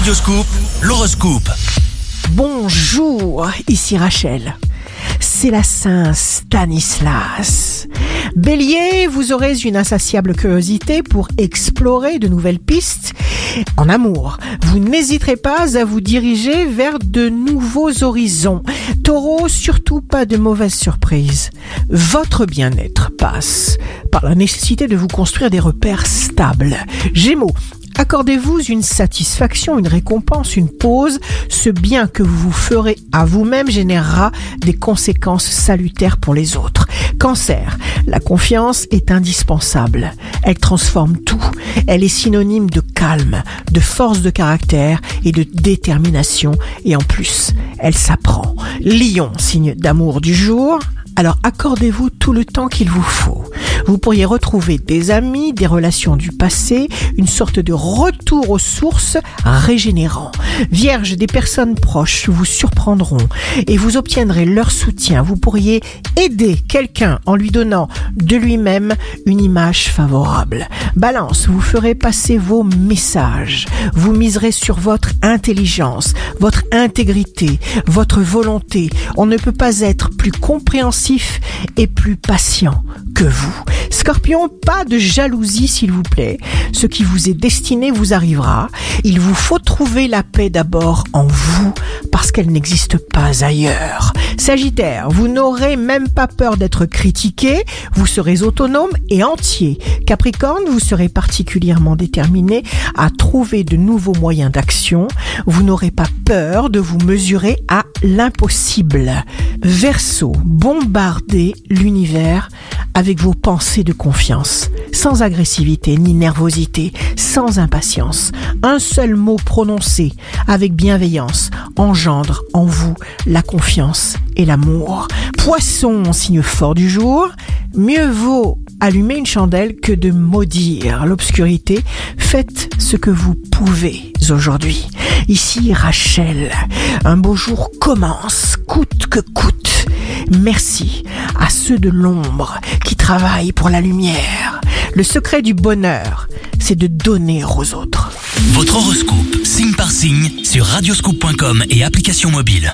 Radioscoop, l'horoscope. Bonjour, ici Rachel. C'est la Saint Stanislas. Bélier, vous aurez une insatiable curiosité pour explorer de nouvelles pistes. En amour, vous n'hésiterez pas à vous diriger vers de nouveaux horizons. Taureau, surtout pas de mauvaises surprises. Votre bien-être passe par la nécessité de vous construire des repères stables. Gémeaux, Accordez-vous une satisfaction, une récompense, une pause. Ce bien que vous ferez à vous-même générera des conséquences salutaires pour les autres. Cancer, la confiance est indispensable. Elle transforme tout. Elle est synonyme de calme, de force de caractère et de détermination. Et en plus, elle s'apprend. Lion, signe d'amour du jour. Alors accordez-vous tout le temps qu'il vous faut. Vous pourriez retrouver des amis, des relations du passé, une sorte de retour aux sources régénérant. Vierge, des personnes proches vous surprendront et vous obtiendrez leur soutien. Vous pourriez aider quelqu'un en lui donnant de lui-même une image favorable. Balance, vous ferez passer vos messages. Vous miserez sur votre intelligence, votre intégrité, votre volonté. On ne peut pas être plus compréhensif et plus patient Scorpion, pas de jalousie s'il vous plaît. Ce qui vous est destiné vous arrivera. Il vous faut trouver la paix d'abord en vous parce qu'elle n'existe pas ailleurs. Sagittaire, vous n'aurez même pas peur d'être critiqué, vous serez autonome et entier. Capricorne, vous serez particulièrement déterminé à trouver de nouveaux moyens d'action, vous n'aurez pas peur de vous mesurer à l'impossible. Verseau, bombardez l'univers avec vos pensées de confiance, sans agressivité ni nervosité, sans impatience. Un seul mot prononcé avec bienveillance engendre en vous la confiance et l'amour. Poisson, signe fort du jour, mieux vaut allumer une chandelle que de maudire l'obscurité. Faites ce que vous pouvez aujourd'hui. Ici Rachel, un beau jour commence, coûte que coûte. Merci à ceux de l'ombre qui travaillent pour la lumière. Le secret du bonheur, c'est de donner aux autres. Votre horoscope, signe par signe, sur radioscoop.com et application mobile.